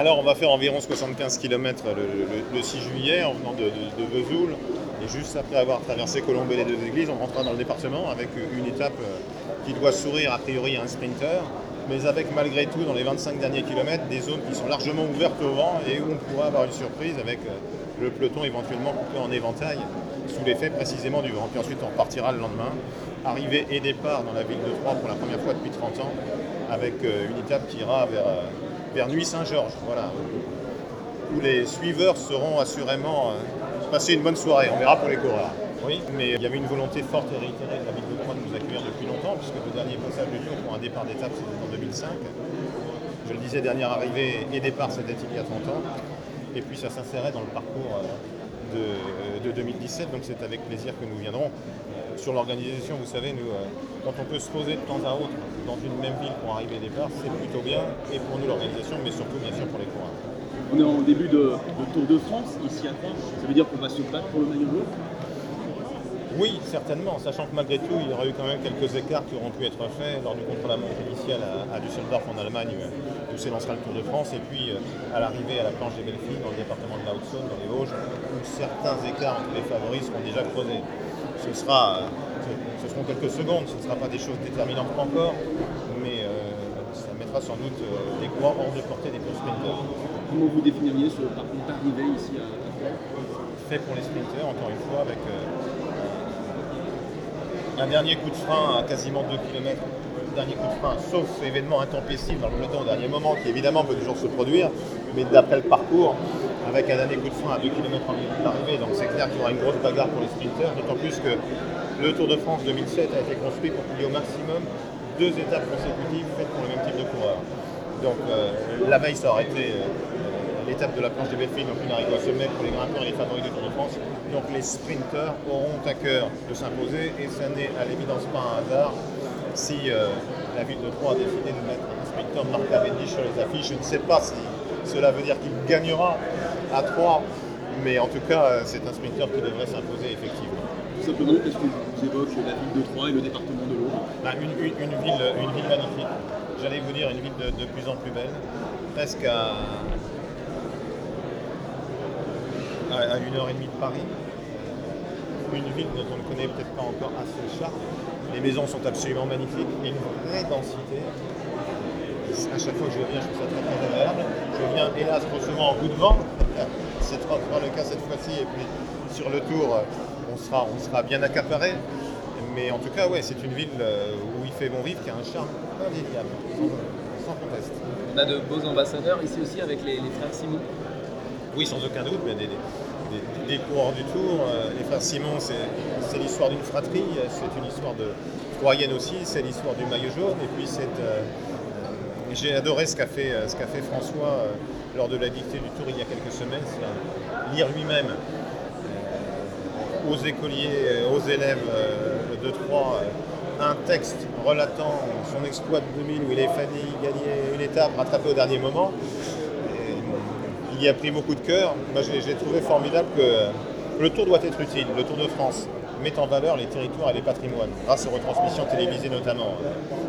Alors on va faire environ 75 km le, le- le 6 juillet en venant de, Vesoul. Et juste après avoir traversé Colombes et les deux églises, on rentrera dans le département avec une étape euh, qui doit sourire a priori à un sprinter, mais avec malgré tout dans les 25 derniers kilomètres des zones qui sont largement ouvertes au vent et où on pourra avoir une surprise avec euh, le peloton éventuellement coupé en éventail sous l'effet précisément du vent. Puis ensuite on repartira le lendemain, arrivée et départ dans la ville de Troyes pour la première fois depuis 30 ans, avec euh, une étape qui ira vers, euh, vers Nuit-Saint-Georges, voilà, où les suiveurs seront assurément euh, passer une bonne soirée. On verra pour les coureurs. Oui, mais il y avait une volonté forte et réitérée de la ville de Troyes de nous accueillir depuis longtemps, puisque le dernier passage du tour pour un départ d'étape, c'était en 2005. Je le disais, dernière arrivée et départ, c'était il y a 30 ans. Et puis ça s'insérait dans le parcours euh, de, de 2017, donc c'est avec plaisir que nous viendrons. Sur l'organisation, vous savez, nous, euh, quand on peut se poser de temps à autre dans une même ville pour arriver et départ, c'est plutôt bien, et pour nous l'organisation, mais surtout bien sûr pour les coureurs. On est en début de, Tour de France, ici à Troyes. Ça veut dire qu'on va se battre pour le maillot Oui, certainement, sachant que malgré tout, il y aura eu quand même quelques écarts qui auront pu être faits lors du contre-la-montre initial à, à Düsseldorf en Allemagne, euh, où s'élancera le Tour de France, et puis euh, à l'arrivée à la planche des Belles Filles dans le département de la Haute-Saône, dans les Vosges, où certains écarts entre les favoris seront déjà creusés. Ce, sera, euh, ce, seront quelques secondes, ce ne sera pas des choses déterminantes encore, mais euh, ça mettra sans doute des coureurs hors de portée des plus sprinters. Comment vous définiriez ce parcours d'arrivée ici à, fait pour les sprinters, encore une fois, avec euh, un dernier coup de frein à quasiment 2 km. Dernier coup de frein, sauf événement intempestif dans le peloton au dernier moment, qui évidemment peut toujours se produire, mais d'après le parcours, avec un dernier coup de frein à 2 km en milieu de donc c'est clair qu'il y aura une grosse bagarre pour les sprinters, d'autant plus que le Tour de France 2007 a été construit pour qu'il y ait au maximum deux étapes consécutives faites pour le même type de coureur. Donc euh, la veille, ça aurait été euh, l'étape de la planche des belles filles, donc une arrivée au sommet pour les grimpeurs et les favoris du Tour de France. Donc les sprinteurs auront à cœur de s'imposer et ça n'est à l'évidence pas un hasard si euh, la ville de Troyes a décidé de mettre un sprinter Marc Cavendish sur les affiches. Je ne sais pas si cela veut dire qu'il gagnera à Troyes, mais en tout cas, euh, c'est un sprinter qui devrait s'imposer effectivement. Tout simplement parce que vous évoquez la ville de Troyes et le département de l'Aube. Bah, une, une- une ville, une ville magnifique. J'allais vous dire une ville de, de plus en plus belle, presque à, à, à une heure et demie de Paris. Une ville dont on ne connaît peut-être pas encore assez le charme. Les maisons sont absolument magnifiques et une vraie densité. À chaque fois que je viens, je trouve ça très très agréable. Je viens hélas trop souvent en coup de vent. C'est encore le cas cette fois-ci. Et puis sur le tour, on sera, on sera bien accaparé. Mais en tout cas, ouais, c'est une ville euh, où il fait bon vivre, qui a un charme indéniable, sans, conteste. On a de beaux ambassadeurs ici aussi avec les frères Simon. Oui, sans aucun doute, mais des, coureurs du Tour. euh, les frères Simon, c'est l'histoire d'une fratrie, euh, c'est une histoire de troyenne aussi, c'est l'histoire du maillot jaune. Et puis, euh, euh, j'ai adoré ce qu'a fait, euh, François euh, lors de la dictée du Tour il y a quelques semaines, euh, lire lui-même euh, aux écoliers, euh, aux élèves euh, de Troyes, euh, un texte relatant son exploit de 2000 où il est failli gagner une étape rattrapée au dernier moment. Il a pris beaucoup de cœur. Moi, j'ai trouvé formidable que le Tour doit être utile. Le Tour de France met en valeur les territoires et les patrimoines, grâce aux retransmissions télévisées notamment.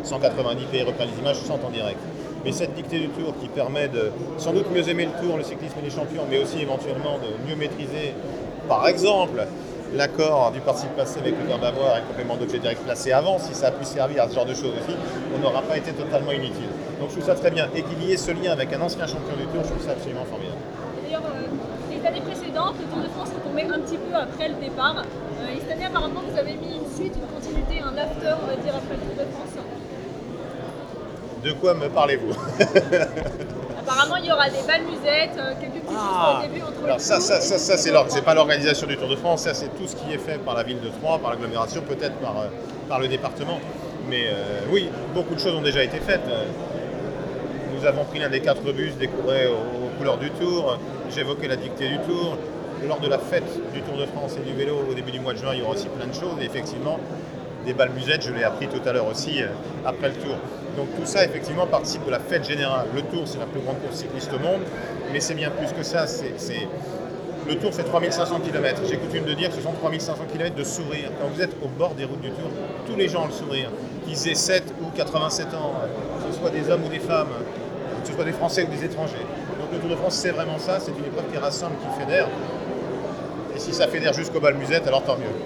190 pays reprennent les images, 100 en direct. Mais cette dictée du Tour qui permet de sans doute mieux aimer le Tour, le cyclisme et les champions, mais aussi éventuellement de mieux maîtriser, par exemple, l'accord du participe passé avec le verbe avoir et complément d'objet direct placé avant, si ça a pu servir à ce genre de choses aussi, on n'aura pas été totalement inutile. Donc je trouve ça très bien. Et qu'il y ait ce lien avec un ancien champion du Tour, je trouve ça absolument formidable. D'ailleurs, euh, les années précédentes, le Tour de France est tombé un petit peu après le départ. Euh, et cette année, apparemment, vous avez mis une suite, une continuité, un after, on va dire, après le Tour de France. De quoi me parlez-vous Apparemment, il y aura des belles musettes, euh, quelques petites Ah. choses au début entre Alors les ça, tours. ça, ça, ça, c'est l'or- c'est pas l'organisation du Tour de France, ça c'est tout ce qui est fait par la ville de Troyes, par l'agglomération, peut-être par, euh, par le département. Mais euh, oui, beaucoup de choses ont déjà été faites. Euh, Nous avons pris l'un des quatre bus décorés aux, couleurs du Tour. J'évoquais la dictée du Tour. Lors de la fête du Tour de France et du vélo au début du mois de juin, il y aura aussi plein de choses. Et effectivement, des balles musettes, je l'ai appris tout à l'heure aussi, euh, après le Tour. Donc tout ça, effectivement, participe de la fête générale. Le Tour, c'est la plus grande course cycliste au monde, mais c'est bien plus que ça. Le Tour fait 3500 km. J'ai coutume de dire que ce sont 3500 km de sourire. Quand vous êtes au bord des routes du Tour, tous les gens ont le sourire. Qu'ils aient 7 ou 87 ans, que ce soit des hommes ou des femmes, ce soit des Français ou des étrangers. Donc le Tour de France, c'est vraiment ça. C'est une épreuve qui rassemble, qui fédère. Et si ça fédère jusqu'au bal musette, alors tant mieux.